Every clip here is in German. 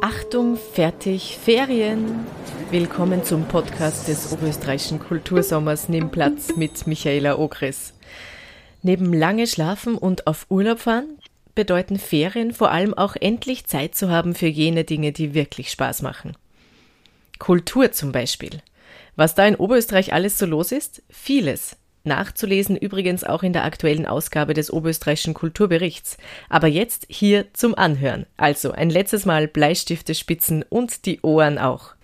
Achtung, fertig, Ferien. Willkommen zum Podcast des Oberösterreichischen Kultursommers Nimmplatz mit Michaela Ogris. Neben lange schlafen und auf Urlaub fahren bedeuten Ferien vor allem auch endlich Zeit zu haben für jene Dinge, die wirklich Spaß machen. Kultur zum Beispiel. Was da in Oberösterreich alles so los ist? Vieles. Nachzulesen übrigens auch in der aktuellen Ausgabe des Oberösterreichischen Kulturberichts. Aber jetzt hier zum Anhören. Also ein letztes Mal Bleistifte spitzen und die Ohren auch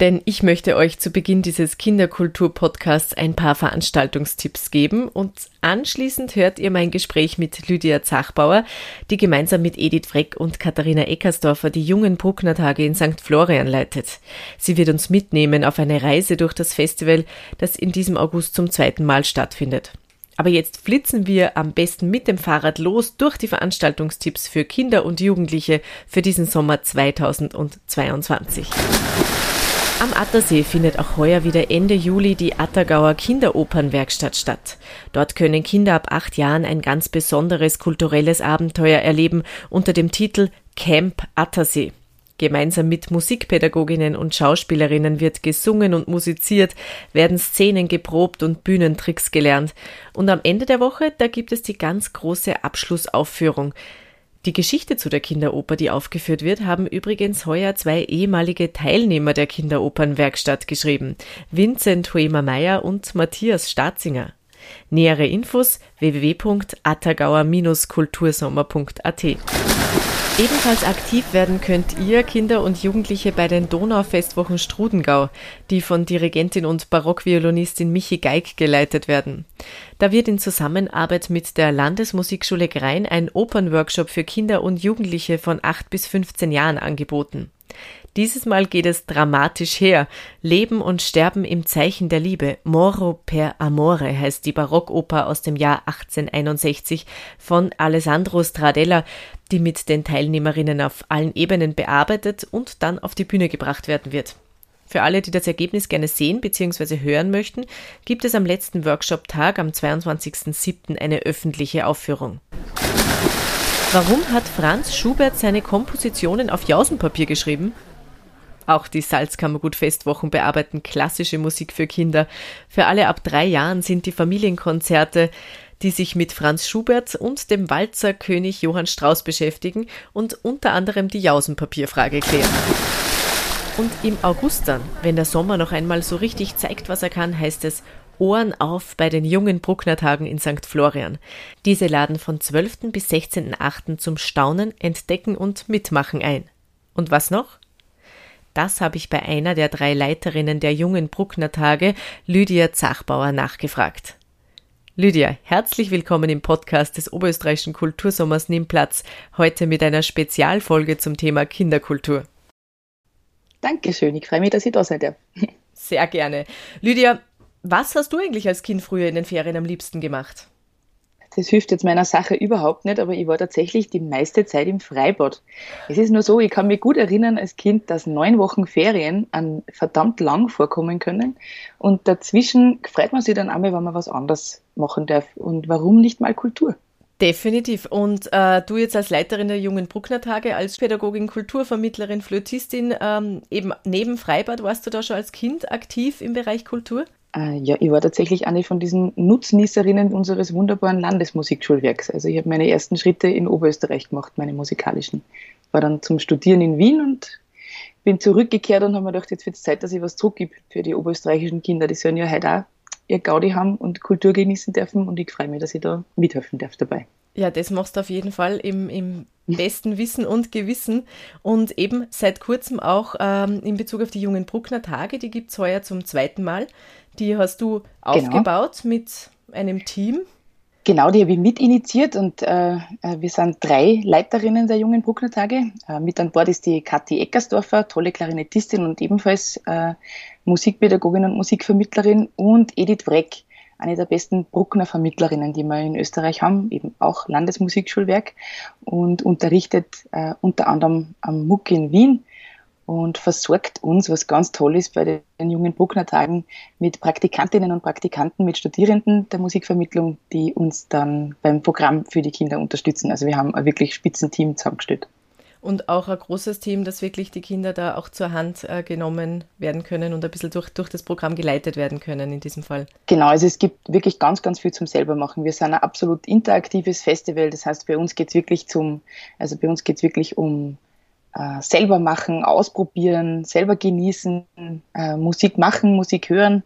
denn ich möchte euch zu Beginn dieses Kinderkultur-Podcasts ein paar Veranstaltungstipps geben und anschließend hört ihr mein Gespräch mit Lydia Zachbauer, die gemeinsam mit Edith Freck und Katharina Eckersdorfer die jungen Bruckner Tage in St. Florian leitet. Sie wird uns mitnehmen auf eine Reise durch das Festival, das in diesem August zum zweiten Mal stattfindet. Aber jetzt flitzen wir am besten mit dem Fahrrad los durch die Veranstaltungstipps für Kinder und Jugendliche für diesen Sommer 2022. Am Attersee findet auch heuer wieder Ende Juli die Attergauer Kinderopernwerkstatt statt. Dort können Kinder ab acht Jahren ein ganz besonderes kulturelles Abenteuer erleben unter dem Titel Camp Attersee. Gemeinsam mit Musikpädagoginnen und Schauspielerinnen wird gesungen und musiziert, werden Szenen geprobt und Bühnentricks gelernt. Und am Ende der Woche, da gibt es die ganz große Abschlussaufführung. Die Geschichte zu der Kinderoper, die aufgeführt wird, haben übrigens heuer zwei ehemalige Teilnehmer der Kinderopernwerkstatt geschrieben, Vincent Huemer Meyer und Matthias Staatzinger. Nähere Infos www.attergauer-kultursommer.at. Ebenfalls aktiv werden könnt ihr Kinder und Jugendliche bei den Donaufestwochen Strudengau, die von Dirigentin und Barockviolinistin Michi Geig geleitet werden. Da wird in Zusammenarbeit mit der Landesmusikschule Grein ein Opernworkshop für Kinder und Jugendliche von 8 bis 15 Jahren angeboten. Dieses Mal geht es dramatisch her. Leben und Sterben im Zeichen der Liebe. Moro per Amore heißt die Barockoper aus dem Jahr 1861 von Alessandro Stradella, die mit den Teilnehmerinnen auf allen Ebenen bearbeitet und dann auf die Bühne gebracht werden wird. Für alle, die das Ergebnis gerne sehen bzw. hören möchten, gibt es am letzten Workshop-Tag am 22.07. eine öffentliche Aufführung. Warum hat Franz Schubert seine Kompositionen auf Jausenpapier geschrieben? Auch die Salzkammergut-Festwochen bearbeiten klassische Musik für Kinder. Für alle ab drei Jahren sind die Familienkonzerte, die sich mit Franz Schubert und dem Walzerkönig Johann Strauss beschäftigen und unter anderem die Jausenpapierfrage klären. Und im August dann, wenn der Sommer noch einmal so richtig zeigt, was er kann, heißt es Ohren auf bei den jungen Bruckner Tagen in St. Florian. Diese laden von 12. bis 16.8. zum Staunen, Entdecken und Mitmachen ein. Und was noch? Das habe ich bei einer der drei Leiterinnen der jungen Bruckner Tage, Lydia Zachbauer, nachgefragt. Lydia, herzlich willkommen im Podcast des Oberösterreichischen Kultursommers Nimmplatz, heute mit einer Spezialfolge zum Thema Kinderkultur. Dankeschön, ich freue mich, dass ich da seid. Sehr gerne. Lydia, was hast du eigentlich als Kind früher in den Ferien am liebsten gemacht? Das hilft jetzt meiner Sache überhaupt nicht, aber ich war tatsächlich die meiste Zeit im Freibad. Es ist nur so, ich kann mich gut erinnern als Kind, dass neun Wochen Ferien an verdammt lang vorkommen können. Und dazwischen freut man sich dann einmal, wenn man was anderes machen darf. Und warum nicht mal Kultur? Definitiv. Und äh, du jetzt als Leiterin der Jungen Bruckner Tage, als Pädagogin, Kulturvermittlerin, Flötistin, ähm, eben neben Freibad, warst du da schon als Kind aktiv im Bereich Kultur? Äh, ja, ich war tatsächlich eine von diesen Nutznießerinnen unseres wunderbaren Landesmusikschulwerks. Also ich habe meine ersten Schritte in Oberösterreich gemacht, meine musikalischen. War dann zum Studieren in Wien und bin zurückgekehrt und habe mir gedacht, jetzt wird es Zeit, dass ich was zurückgebe für die oberösterreichischen Kinder. Die sollen ja heute auch ihr Gaudi haben und Kultur genießen dürfen und ich freue mich, dass ich da mithelfen darf dabei. Ja, das machst du auf jeden Fall im, im besten Wissen und Gewissen. Und eben seit kurzem auch ähm, in Bezug auf die jungen Bruckner Tage, die gibt es heuer zum zweiten Mal. Die hast du genau. aufgebaut mit einem Team. Genau, die habe ich mitinitiiert und äh, äh, wir sind drei Leiterinnen der jungen Bruckner Tage. Äh, mit an Bord ist die Kathi Eckersdorfer, tolle Klarinettistin und ebenfalls äh, Musikpädagogin und Musikvermittlerin und Edith Breck, eine der besten Bruckner Vermittlerinnen, die wir in Österreich haben, eben auch Landesmusikschulwerk und unterrichtet äh, unter anderem am MUC in Wien und versorgt uns, was ganz toll ist bei den jungen Bruckner Tagen, mit Praktikantinnen und Praktikanten, mit Studierenden der Musikvermittlung, die uns dann beim Programm für die Kinder unterstützen. Also wir haben ein wirklich Spitzenteam zusammengestellt. Und auch ein großes Team, dass wirklich die Kinder da auch zur Hand äh, genommen werden können und ein bisschen durch, durch das Programm geleitet werden können in diesem Fall. Genau, also es gibt wirklich ganz, ganz viel zum selbermachen. Wir sind ein absolut interaktives Festival. Das heißt, bei uns geht es wirklich zum, also bei uns geht wirklich um äh, selber machen, ausprobieren, selber genießen, äh, Musik machen, Musik hören,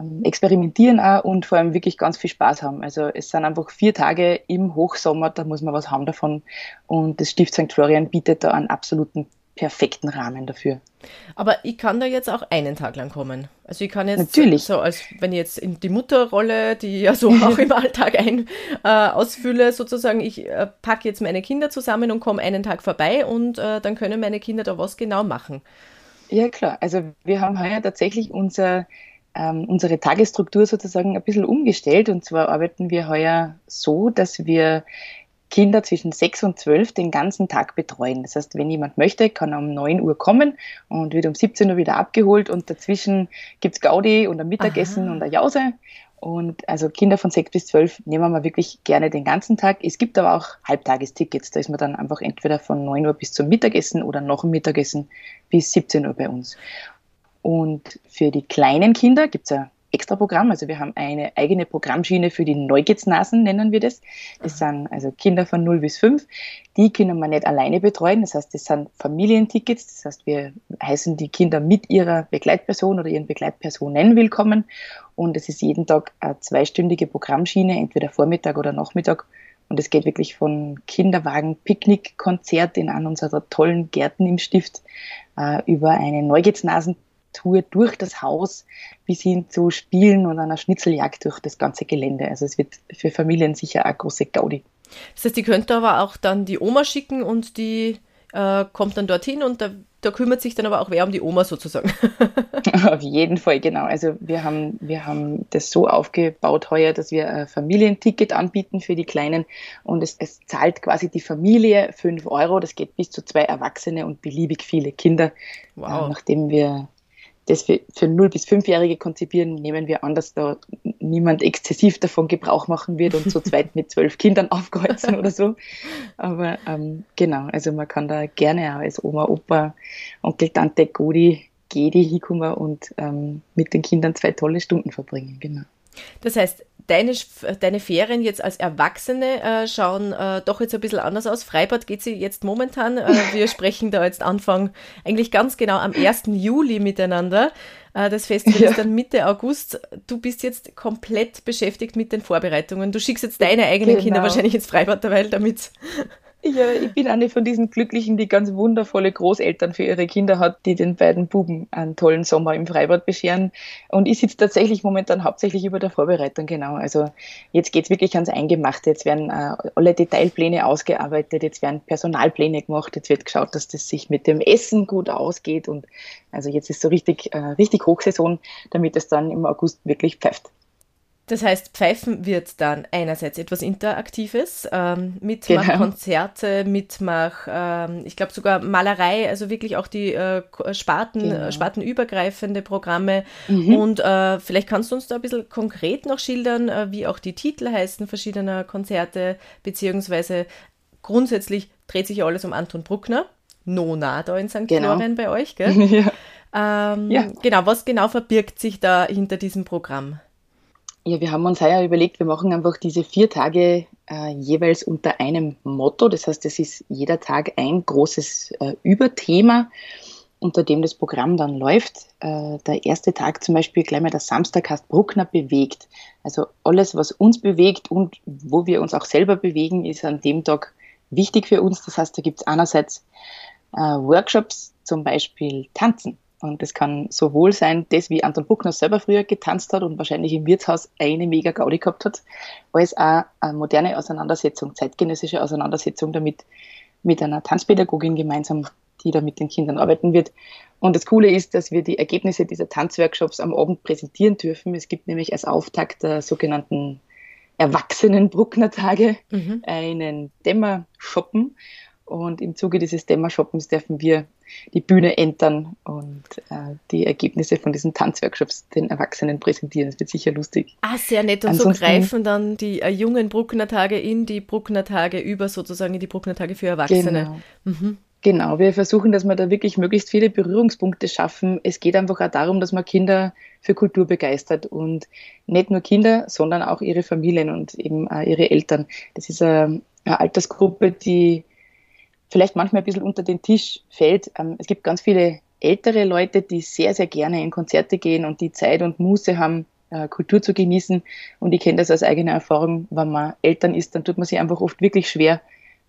ähm, experimentieren auch und vor allem wirklich ganz viel Spaß haben. Also es sind einfach vier Tage im Hochsommer, da muss man was haben davon und das Stift St. Florian bietet da einen absoluten perfekten Rahmen dafür. Aber ich kann da jetzt auch einen Tag lang kommen. Also ich kann jetzt Natürlich. so, als wenn ich jetzt in die Mutterrolle, die ich ja so auch im Alltag ein äh, ausfülle, sozusagen, ich äh, packe jetzt meine Kinder zusammen und komme einen Tag vorbei und äh, dann können meine Kinder da was genau machen. Ja klar, also wir haben heuer tatsächlich unser, ähm, unsere Tagesstruktur sozusagen ein bisschen umgestellt und zwar arbeiten wir heuer so, dass wir Kinder zwischen 6 und 12 den ganzen Tag betreuen. Das heißt, wenn jemand möchte, kann er um 9 Uhr kommen und wird um 17 Uhr wieder abgeholt und dazwischen gibt es Gaudi und ein Mittagessen Aha. und eine Jause. Und also Kinder von 6 bis 12 nehmen wir wirklich gerne den ganzen Tag. Es gibt aber auch Halbtagestickets. Da ist man dann einfach entweder von 9 Uhr bis zum Mittagessen oder nach dem Mittagessen bis 17 Uhr bei uns. Und für die kleinen Kinder gibt es ja Extra-Programm. Also wir haben eine eigene Programmschiene für die Neugiersnasen, nennen wir das. Das sind also Kinder von 0 bis 5. Die können wir nicht alleine betreuen. Das heißt, das sind Familientickets. Das heißt, wir heißen die Kinder mit ihrer Begleitperson oder ihren Begleitpersonen willkommen. Und es ist jeden Tag eine zweistündige Programmschiene, entweder Vormittag oder Nachmittag. Und es geht wirklich von Kinderwagen, Picknick, Konzert in einem unserer tollen Gärten im Stift äh, über eine Neugiersnasen Tour durch das Haus bis hin zu Spielen und einer Schnitzeljagd durch das ganze Gelände. Also es wird für Familien sicher eine große Gaudi. Das heißt, die könnte aber auch dann die Oma schicken und die äh, kommt dann dorthin und da, da, kümmert sich dann aber auch wer um die Oma sozusagen. Auf jeden Fall, genau. Also wir haben, wir haben das so aufgebaut heuer, dass wir ein Familienticket anbieten für die Kleinen und es, es zahlt quasi die Familie 5 Euro. Das geht bis zu zwei Erwachsene und beliebig viele Kinder. Wow. Äh, nachdem wir das wir für 0- bis 5-Jährige konzipieren, nehmen wir an, dass da niemand exzessiv davon Gebrauch machen wird und zu zweit mit zwölf Kindern aufkreuzen oder so. Aber ähm, genau, also man kann da gerne auch als Oma, Opa, Onkel, Tante, Godi, Gedi hinkommen und ähm, mit den Kindern zwei tolle Stunden verbringen. Genau. Das heißt, deine, deine Ferien jetzt als Erwachsene äh, schauen äh, doch jetzt ein bisschen anders aus. Freibad geht sie jetzt momentan. Äh, wir sprechen da jetzt Anfang, eigentlich ganz genau am 1. Juli miteinander. Äh, das Festival ja. ist dann Mitte August. Du bist jetzt komplett beschäftigt mit den Vorbereitungen. Du schickst jetzt deine eigenen genau. Kinder wahrscheinlich ins Freibad derweil, damit ja, ich bin eine von diesen Glücklichen, die ganz wundervolle Großeltern für ihre Kinder hat, die den beiden Buben einen tollen Sommer im Freibad bescheren. Und ich sitze tatsächlich momentan hauptsächlich über der Vorbereitung, genau. Also jetzt geht's wirklich ans Eingemachte. Jetzt werden äh, alle Detailpläne ausgearbeitet, jetzt werden Personalpläne gemacht, jetzt wird geschaut, dass das sich mit dem Essen gut ausgeht. Und also jetzt ist so richtig, äh, richtig Hochsaison, damit es dann im August wirklich pfeift. Das heißt, Pfeifen wird dann einerseits etwas Interaktives, ähm, Mitmachkonzerte, genau. Mitmach, ähm, ich glaube sogar Malerei, also wirklich auch die äh, Sparten, genau. spartenübergreifende Programme. Mhm. Und äh, vielleicht kannst du uns da ein bisschen konkret noch schildern, äh, wie auch die Titel heißen verschiedener Konzerte, beziehungsweise grundsätzlich dreht sich alles um Anton Bruckner, Nona da in St. Genau. Florian bei euch, gell? ja. Ähm, ja. Genau, was genau verbirgt sich da hinter diesem Programm? Ja, wir haben uns heuer überlegt, wir machen einfach diese vier Tage äh, jeweils unter einem Motto. Das heißt, es ist jeder Tag ein großes äh, Überthema, unter dem das Programm dann läuft. Äh, der erste Tag zum Beispiel, gleich mal der Samstag heißt Bruckner bewegt. Also alles, was uns bewegt und wo wir uns auch selber bewegen, ist an dem Tag wichtig für uns. Das heißt, da gibt es einerseits äh, Workshops, zum Beispiel Tanzen. Und das kann sowohl sein, das wie Anton Buckner selber früher getanzt hat und wahrscheinlich im Wirtshaus eine mega Gaudi gehabt hat, als auch eine moderne Auseinandersetzung, zeitgenössische Auseinandersetzung damit mit einer Tanzpädagogin gemeinsam, die da mit den Kindern arbeiten wird. Und das Coole ist, dass wir die Ergebnisse dieser Tanzworkshops am Abend präsentieren dürfen. Es gibt nämlich als Auftakt der sogenannten Erwachsenen Bruckner Tage mhm. einen Dämmershoppen Und im Zuge dieses Dämmershoppens dürfen wir die Bühne entern und äh, die Ergebnisse von diesen Tanzworkshops den Erwachsenen präsentieren. Das wird sicher lustig. Ah, sehr nett. Und Ansonsten, so greifen dann die äh, jungen Bruckner Tage in die Bruckner Tage über, sozusagen in die Bruckner Tage für Erwachsene. Genau. Mhm. Genau, wir versuchen, dass wir da wirklich möglichst viele Berührungspunkte schaffen. Es geht einfach auch darum, dass man Kinder für Kultur begeistert und nicht nur Kinder, sondern auch ihre Familien und eben auch ihre Eltern. Das ist eine, eine Altersgruppe, die vielleicht manchmal ein bisschen unter den Tisch fällt. Ähm, es gibt ganz viele ältere Leute, die sehr, sehr gerne in Konzerte gehen und die Zeit und Muße haben, äh, Kultur zu genießen. Und ich kenne das aus eigener Erfahrung, wenn man Eltern ist, dann tut man sich einfach oft wirklich schwer,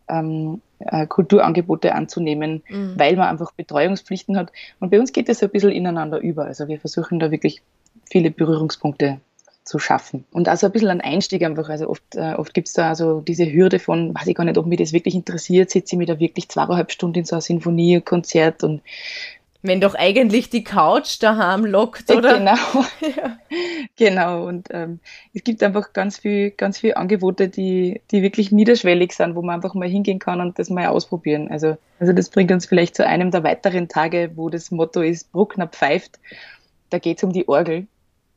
ähm, äh, Kulturangebote anzunehmen, mhm. weil man einfach Betreuungspflichten hat. Und bei uns geht das ein bisschen ineinander über. Also wir versuchen da wirklich viele Berührungspunkte zu schaffen. Und also ein bisschen ein Einstieg einfach. Also oft, äh, oft gibt es da also diese Hürde von, weiß ich gar nicht, ob mich das wirklich interessiert, sitze ich mir da wirklich zweieinhalb Stunden in so einer Sinfoniekonzert und wenn doch eigentlich die Couch daheim lockt, oder? Genau. ja. Genau. Und ähm, es gibt einfach ganz viel, ganz viel Angebote, die, die wirklich niederschwellig sind, wo man einfach mal hingehen kann und das mal ausprobieren. Also, also das bringt uns vielleicht zu einem der weiteren Tage, wo das Motto ist, Bruckner pfeift. Da geht es um die Orgel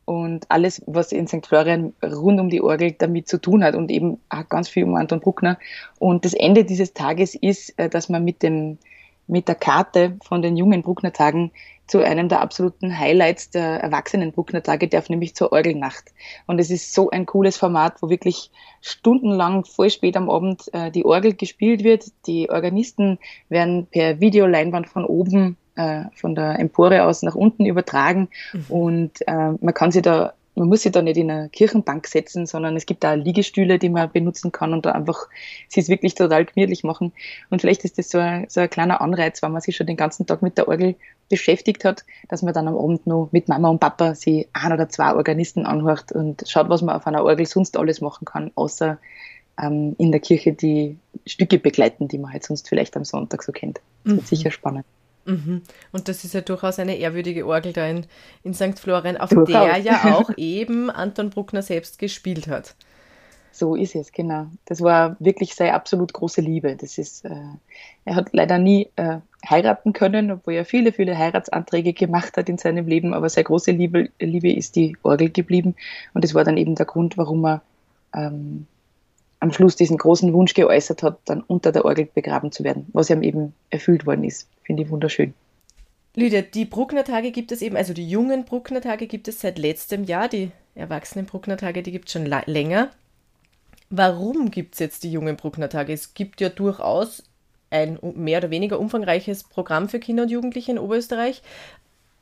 und alles, was in St. Florian rund um die Orgel damit zu tun hat und eben auch ganz viel um Anton Bruckner. Und das Ende dieses Tages ist, äh, dass man mit dem mit der Karte von den jungen Bruckner Tagen zu einem der absoluten Highlights der erwachsenen Bruckner Tage darf, nämlich zur Orgelnacht. Und es ist so ein cooles Format, wo wirklich stundenlang voll spät am Abend äh, die Orgel gespielt wird. Die Organisten werden per Videoleinwand von oben äh, von der Empore aus nach unten übertragen mhm. und äh, man kann sich da man muss sich da nicht in eine Kirchenbank setzen, sondern es gibt da Liegestühle, die man benutzen kann und da einfach sie es wirklich total gemütlich machen. Und vielleicht ist das so ein, so ein kleiner Anreiz, wenn man sich schon den ganzen Tag mit der Orgel beschäftigt hat, dass man dann am Abend noch mit Mama und Papa sie ein oder zwei Organisten anhört und schaut, was man auf einer Orgel sonst alles machen kann, außer ähm, in der Kirche die Stücke begleiten, die man halt sonst vielleicht am Sonntag so kennt. Das wird mhm. sicher spannend. Mhm. Und das ist ja durchaus eine ehrwürdige Orgel da in, in St. Florian, auf durchaus. der ja auch eben Anton Bruckner selbst gespielt hat. So ist es, genau. Das war wirklich seine absolut große Liebe. Das ist, äh, er hat leider nie äh, heiraten können, obwohl er viele, viele Heiratsanträge gemacht hat in seinem Leben, aber seine große Liebe, Liebe ist die Orgel geblieben. Und das war dann eben der Grund, warum er ähm, am Schluss diesen großen Wunsch geäußert hat, dann unter der Orgel begraben zu werden, was ihm eben erfüllt worden ist. Finde ich wunderschön. Lydia, die Bruckner-Tage gibt es eben, also die jungen Bruckner-Tage gibt es seit letztem Jahr, die erwachsenen Bruckner-Tage, die gibt es schon länger. Warum gibt es jetzt die jungen Bruckner-Tage? Es gibt ja durchaus ein mehr oder weniger umfangreiches Programm für Kinder und Jugendliche in Oberösterreich.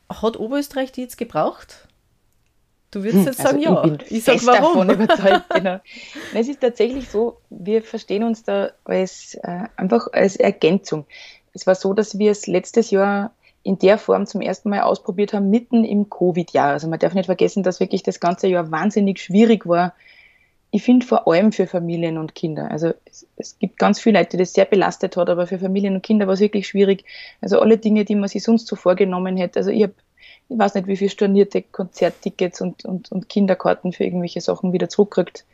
Hat Oberösterreich die jetzt gebraucht? Du würdest hm, jetzt sagen, also ja. Ich, ich sag warum. Davon überzeugt, genau. es ist tatsächlich so, wir verstehen uns da als äh, einfach als Ergänzung. Es war so, dass wir es letztes Jahr in der Form zum ersten Mal ausprobiert haben, mitten im Covid-Jahr. Also man darf nicht vergessen, dass wirklich das ganze Jahr wahnsinnig schwierig war. Ich finde vor allem für Familien und Kinder. Also es, es, gibt ganz viele Leute, die das sehr belastet hat, aber für Familien und Kinder war es wirklich schwierig. Also alle Dinge, die man sich sonst so vorgenommen hätte. Also ich habe ich weiß nicht, wie viel stornierte Konzerttickets und, und, und Kinderkarten für irgendwelche Sachen wieder zurückkriegt.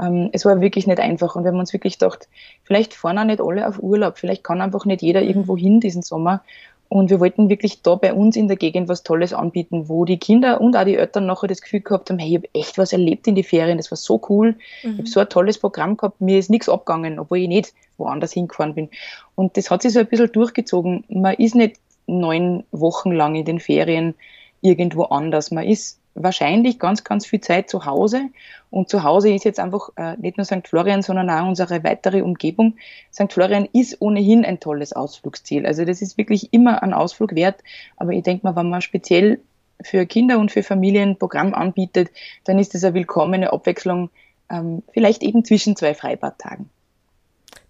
Ähm, es war wirklich nicht einfach und wir haben uns wirklich gedacht, vielleicht fahren auch nicht alle auf Urlaub, vielleicht kann einfach nicht jeder mhm. irgendwo hin diesen Sommer. Und wir wollten wirklich da bei uns in der Gegend was Tolles anbieten, wo die Kinder und auch die Eltern nachher das Gefühl gehabt haben, hey, ich habe echt was erlebt in die Ferien, das war so cool, mhm. ich habe so ein tolles Programm gehabt, mir ist nichts abgegangen, obwohl ich nicht woanders hingefahren bin. Und das hat sich so ein bisschen durchgezogen. Man ist nicht neun Wochen lang in den Ferien irgendwo anders. Man ist wahrscheinlich ganz, ganz viel Zeit zu Hause. Und zu Hause ist jetzt einfach äh, nicht nur St. Florian, sondern auch unsere weitere Umgebung. St. Florian ist ohnehin ein tolles Ausflugsziel. Also das ist wirklich immer ein Ausflug wert. Aber ich denke mal, wenn man speziell für Kinder und für Familien ein Programm anbietet, dann ist das eine willkommene Abwechslung, ähm, vielleicht eben zwischen zwei Freibadtagen.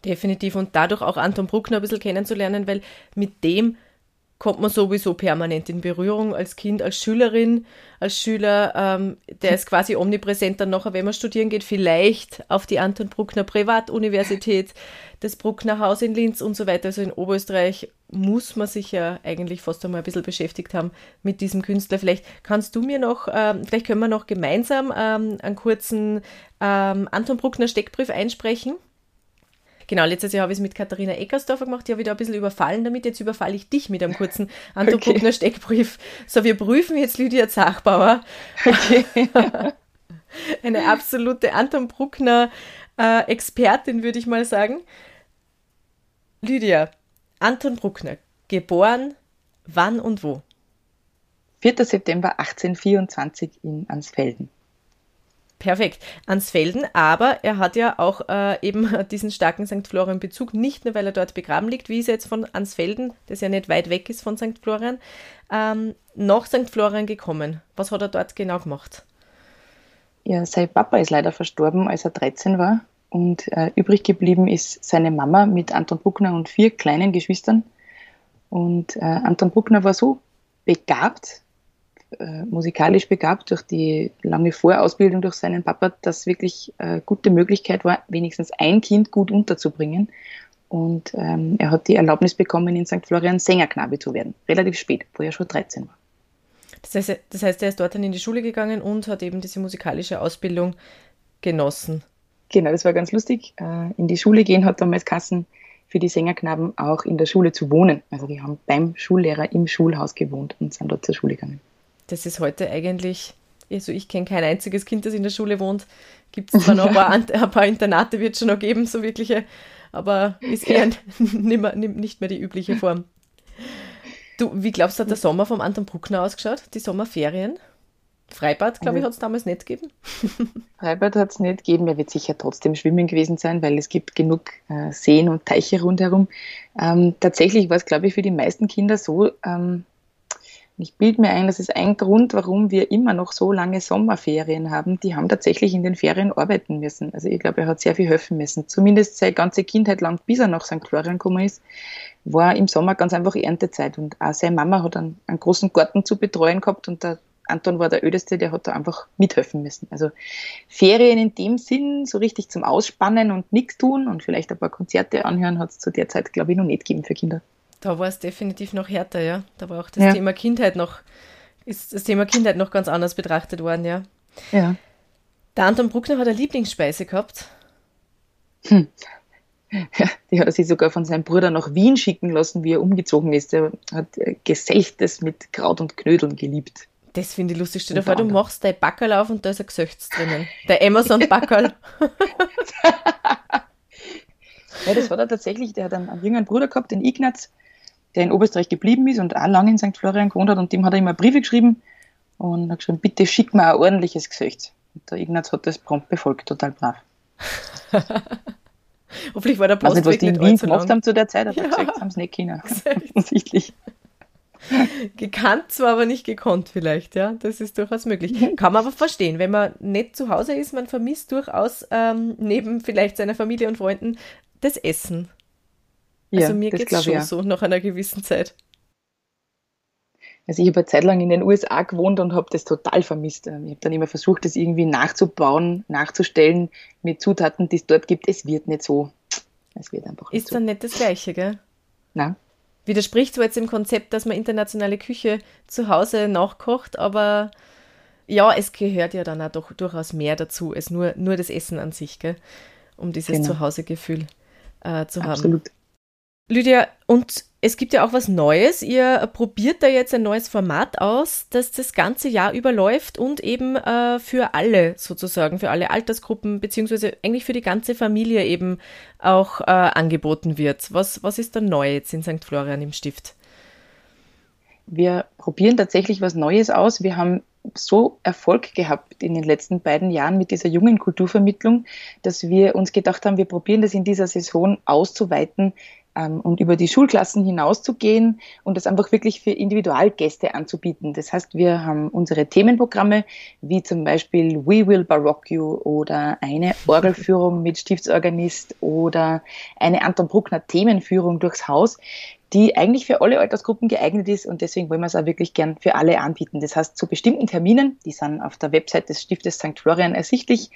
Definitiv und dadurch auch Anton Bruckner ein bisschen kennenzulernen, weil mit dem kommt man sowieso permanent in Berührung als Kind, als Schülerin, als Schüler. Ähm, der ist quasi omnipräsent dann nachher, wenn man studieren geht, vielleicht auf die Anton Bruckner Privatuniversität, das Bruckner Haus in Linz und so weiter. Also in Oberösterreich muss man sich ja eigentlich fast einmal ein bisschen beschäftigt haben mit diesem Künstler. Vielleicht kannst du mir noch, ähm, vielleicht können wir noch gemeinsam ähm, einen kurzen ähm, Anton Bruckner Steckbrief einsprechen. Genau, letztes Jahr habe ich es mit Katharina Eckersdorfer gemacht, die habe ich da ein bisschen überfallen damit. Jetzt überfalle ich dich mit einem kurzen Anton okay. Bruckner Steckbrief. So, wir prüfen jetzt Lydia Zachbauer. Okay. Eine absolute Anton Bruckner äh, Expertin, würde ich mal sagen. Lydia, Anton Bruckner, geboren wann und wo? 4. September 1824 in Ansfelden. Perfekt. Ansfelden, aber er hat ja auch äh, eben diesen starken St. Florian-Bezug, nicht nur weil er dort begraben liegt, wie es jetzt von Ansfelden, das ja nicht weit weg ist von St. Florian, ähm, nach St. Florian gekommen. Was hat er dort genau gemacht? Ja, sein Papa ist leider verstorben, als er 13 war. Und äh, übrig geblieben ist seine Mama mit Anton Bruckner und vier kleinen Geschwistern. Und äh, Anton Bruckner war so begabt, äh, musikalisch begabt durch die lange Vorausbildung durch seinen Papa, dass wirklich äh, gute Möglichkeit war, wenigstens ein Kind gut unterzubringen. Und ähm, er hat die Erlaubnis bekommen, in St. Florian Sängerknabe zu werden. Relativ spät, wo er schon 13 war. Das heißt, das heißt, er ist dort dann in die Schule gegangen und hat eben diese musikalische Ausbildung genossen. Genau, das war ganz lustig. Äh, in die Schule gehen hat damals Kassen für die Sängerknaben auch in der Schule zu wohnen. Also die haben beim Schullehrer im Schulhaus gewohnt und sind dort zur Schule gegangen. Das ist heute eigentlich, also ich kenne kein einziges Kind, das in der Schule wohnt. Gibt es zwar noch ein paar, ein paar Internate, wird es schon noch geben, so wirkliche, aber ist eher ja. nicht mehr die übliche Form. Du, wie glaubst du, hat der Sommer vom Anton Bruckner ausgeschaut? Die Sommerferien? Freibad, glaube ich, hat es damals nicht gegeben. Freibad hat es nicht gegeben. Er wird sicher trotzdem schwimmen gewesen sein, weil es gibt genug äh, Seen und Teiche rundherum. Ähm, tatsächlich war es, glaube ich, für die meisten Kinder so, ähm, ich bilde mir ein, das ist ein Grund, warum wir immer noch so lange Sommerferien haben. Die haben tatsächlich in den Ferien arbeiten müssen. Also ich glaube, er hat sehr viel helfen müssen. Zumindest seine ganze Kindheit lang, bis er nach St. Florian gekommen ist, war im Sommer ganz einfach Erntezeit. Und auch seine Mama hat einen, einen großen Garten zu betreuen gehabt und der Anton war der Ödeste, der hat da einfach mithelfen müssen. Also Ferien in dem Sinn, so richtig zum Ausspannen und nichts tun und vielleicht ein paar Konzerte anhören, hat es zu der Zeit, glaube ich, noch nicht gegeben für Kinder. Da war es definitiv noch härter, ja. Da war auch das ja. Thema Kindheit noch, ist das Thema Kindheit noch ganz anders betrachtet worden, ja. Ja. Der Anton Bruckner hat eine Lieblingsspeise gehabt. Hm. Ja, die hat er sich sogar von seinem Bruder nach Wien schicken lassen, wie er umgezogen ist. Er hat äh, Gesächtes mit Kraut und Knödeln geliebt. Das finde ich lustig. Stell dir vor, du machst dein Backerl auf und da ist ein Gesöchts drinnen. Der Amazon-Backerl. ja, das war er tatsächlich. Der hat einen, einen jüngeren Bruder gehabt, den Ignaz, der in Oberösterreich geblieben ist und auch lange in St. Florian gewohnt hat. Und dem hat er immer Briefe geschrieben und hat geschrieben, bitte schick mir ein ordentliches Gesöchts. Und der Ignaz hat das prompt befolgt, total brav. Hoffentlich war der Postweg also, was die in Wien gemacht haben zu der Zeit, aber ja. gesagt haben es nicht können. Offensichtlich. Gekannt zwar, aber nicht gekonnt vielleicht, ja. Das ist durchaus möglich. Kann man aber verstehen, wenn man nicht zu Hause ist, man vermisst durchaus ähm, neben vielleicht seiner Familie und Freunden das Essen. Also ja, mir geht es schon ja. so nach einer gewissen Zeit. Also ich habe eine Zeit lang in den USA gewohnt und habe das total vermisst. Ähm, ich habe dann immer versucht, das irgendwie nachzubauen, nachzustellen mit Zutaten, die es dort gibt. Es wird nicht so. Es wird einfach nicht Ist so. dann nicht das Gleiche, gell? Nein. Widerspricht so jetzt im Konzept, dass man internationale Küche zu Hause nachkocht, aber ja, es gehört ja dann auch doch durchaus mehr dazu, als nur, nur das Essen an sich, gell? um dieses genau. Zuhausegefühl äh, zu Absolut. haben. Absolut. Lydia, und es gibt ja auch was Neues. Ihr probiert da jetzt ein neues Format aus, das das ganze Jahr überläuft und eben äh, für alle sozusagen, für alle Altersgruppen, beziehungsweise eigentlich für die ganze Familie eben auch äh, angeboten wird. Was, was ist da neu jetzt in St. Florian im Stift? Wir probieren tatsächlich was Neues aus. Wir haben so Erfolg gehabt in den letzten beiden Jahren mit dieser jungen Kulturvermittlung, dass wir uns gedacht haben, wir probieren das in dieser Saison auszuweiten und über die Schulklassen hinauszugehen und das einfach wirklich für Individualgäste anzubieten. Das heißt, wir haben unsere Themenprogramme, wie zum Beispiel We Will Baroque You oder eine Orgelführung mit Stiftsorganist oder eine Anton Bruckner Themenführung durchs Haus, die eigentlich für alle Altersgruppen geeignet ist und deswegen wollen wir es auch wirklich gern für alle anbieten. Das heißt, zu bestimmten Terminen, die sind auf der Website des Stiftes St. Florian ersichtlich,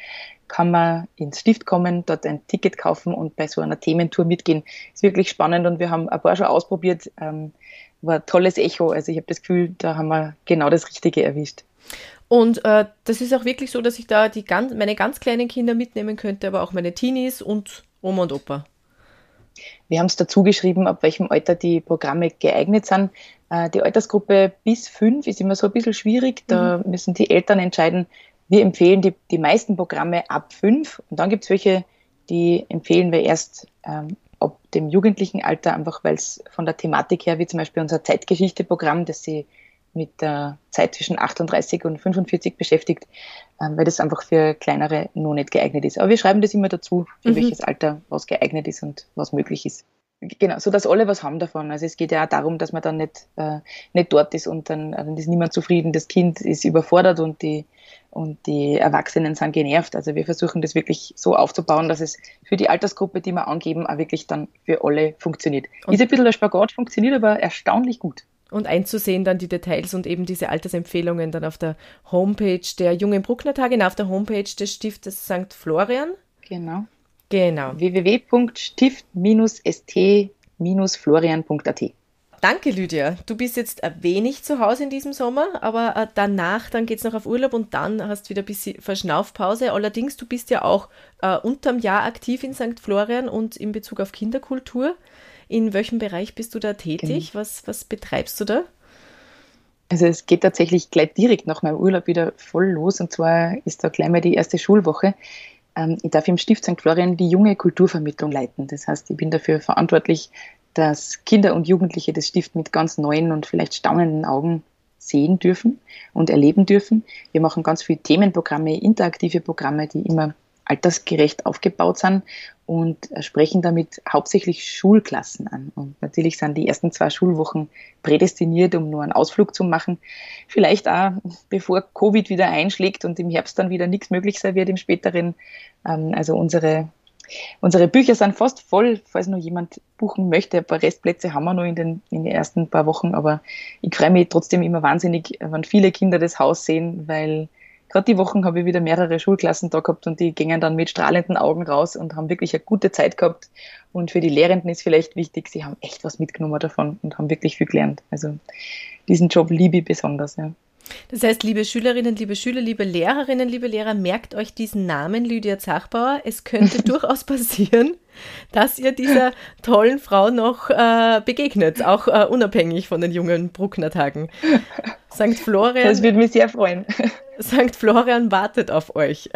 kann man ins Stift kommen, dort ein Ticket kaufen und bei so einer Thementour mitgehen. Ist wirklich spannend und wir haben ein paar schon ausprobiert. Ähm, war tolles Echo. Also ich habe das Gefühl, da haben wir genau das Richtige erwischt. Und äh, das ist auch wirklich so, dass ich da die ganz, meine ganz kleinen Kinder mitnehmen könnte, aber auch meine Teenies und Oma und Opa. Wir haben es dazu geschrieben, ab welchem Alter die Programme geeignet sind. Äh, die Altersgruppe bis fünf ist immer so ein bisschen schwierig. Da mhm. müssen die Eltern entscheiden. Wir empfehlen die, die meisten Programme ab fünf. Und dann gibt es welche, die empfehlen wir erst ähm, ab dem jugendlichen Alter, einfach weil es von der Thematik her, wie zum Beispiel unser Zeitgeschichte-Programm, das sie mit der Zeit zwischen 38 und 45 beschäftigt, ähm, weil das einfach für kleinere noch nicht geeignet ist. Aber wir schreiben das immer dazu, für mhm. welches Alter was geeignet ist und was möglich ist. Genau, so dass alle was haben davon. Also es geht ja auch darum, dass man dann nicht, äh, nicht dort ist und dann, äh, dann ist niemand zufrieden, das Kind ist überfordert und die, und die Erwachsenen sind genervt. Also wir versuchen das wirklich so aufzubauen, dass es für die Altersgruppe, die wir angeben, auch wirklich dann für alle funktioniert. Und ist ein bisschen der Spagat, funktioniert aber erstaunlich gut. Und einzusehen dann die Details und eben diese Altersempfehlungen dann auf der Homepage der Jungen Bruckner Tage, auf der Homepage des Stiftes St. Florian. Genau. Genau. www.stift-st-florian.at. Danke, Lydia. Du bist jetzt ein wenig zu Hause in diesem Sommer, aber äh, danach, dann geht es noch auf Urlaub und dann hast du wieder ein bisschen Verschnaufpause. Allerdings, du bist ja auch äh, unterm Jahr aktiv in St. Florian und in Bezug auf Kinderkultur. In welchem Bereich bist du da tätig? Genau. Was, was betreibst du da? Also es geht tatsächlich gleich direkt nach meinem Urlaub wieder voll los und zwar ist da gleich mal die erste Schulwoche. Ähm, ich darf im Stift St. Florian die junge Kulturvermittlung leiten. Das heißt, ich bin dafür verantwortlich, dass Kinder und Jugendliche das Stift mit ganz neuen und vielleicht staunenden Augen sehen dürfen und erleben dürfen. Wir machen ganz viele Themenprogramme, interaktive Programme, die immer altersgerecht aufgebaut sind und sprechen damit hauptsächlich Schulklassen an. Und natürlich sind die ersten zwei Schulwochen prädestiniert, um nur einen Ausflug zu machen. Vielleicht auch, bevor Covid wieder einschlägt und im Herbst dann wieder nichts möglich sein wird im späteren. Ähm, also unsere, unsere Bücher sind fast voll, falls noch jemand buchen möchte. Ein paar Restplätze haben wir noch in den, in den ersten paar Wochen, aber ich freue mich trotzdem immer wahnsinnig, wenn viele Kinder das Haus sehen, weil gerade die Wochen habe ich wieder mehrere Schulklassen da gehabt und die gingen dann mit strahlenden Augen raus und haben wirklich eine gute Zeit gehabt. Und für die Lehrenden ist vielleicht wichtig, sie haben echt was mitgenommen davon und haben wirklich viel gelernt. Also diesen Job liebe ich besonders, ja. Das heißt, liebe Schülerinnen, liebe Schüler, liebe Lehrerinnen, liebe Lehrer, merkt euch diesen Namen Lydia Zachbauer. Es könnte durchaus passieren, dass ihr dieser tollen Frau noch äh, begegnet, auch äh, unabhängig von den jungen Bruckner Tagen. St. Florian. Das würde mich sehr freuen. St. Florian wartet auf euch.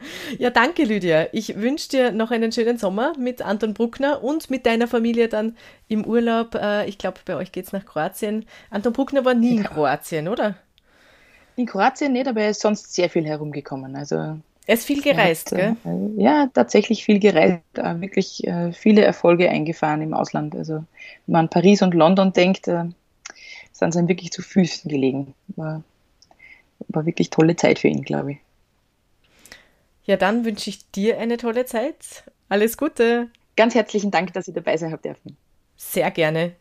Ja, danke, Lydia. Ich wünsche dir noch einen schönen Sommer mit Anton Bruckner und mit deiner Familie dann im Urlaub. Äh, ich glaube, bei euch geht es nach Kroatien. Anton Bruckner war nie in Kroatien, oder? In Kroatien nicht, aber er ist sonst sehr viel herumgekommen. Also er ist viel gereist, hat, gell? Äh, ja, tatsächlich viel gereist, äh, wirklich viele Erfolge eingefahren im Ausland. Also wenn man an Paris und London denkt, sind sie ihm wirklich zu Füßen gelegen. War war wirklich tolle Zeit für ihn, glaube ich. Ja, dann wünsche ich dir eine tolle Zeit. Alles Gute. Ganz herzlichen Dank, dass ich dabei sein habe dürfen. Sehr gerne.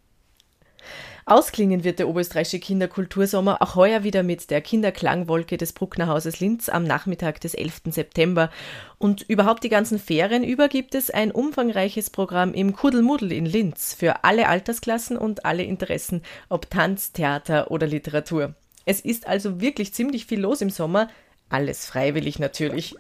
Ausklingen wird der Oberösterreichische Kinderkultursommer auch heuer wieder mit der Kinderklangwolke des Bruckner Hauses Linz am Nachmittag des 11. September. Und überhaupt die ganzen Ferien über gibt es ein umfangreiches Programm im Kuddelmuddel in Linz für alle Altersklassen und alle Interessen, ob Tanz, Theater oder Literatur. Es ist also wirklich ziemlich viel los im Sommer. Alles freiwillig natürlich.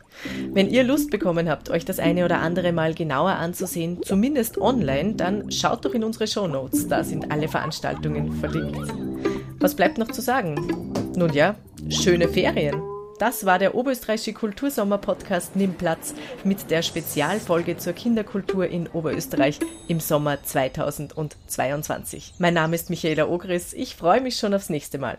Wenn ihr Lust bekommen habt, euch das eine oder andere mal genauer anzusehen, zumindest online, dann schaut doch in unsere Show Notes. Da sind alle Veranstaltungen verlinkt. Was bleibt noch zu sagen? Nun ja, schöne Ferien. Das war der Oberösterreichische Kultursommer-Podcast Nimm Platz mit der Spezialfolge zur Kinderkultur in Oberösterreich im Sommer 2022. Mein Name ist Michaela Ogris. Ich freue mich schon aufs nächste Mal.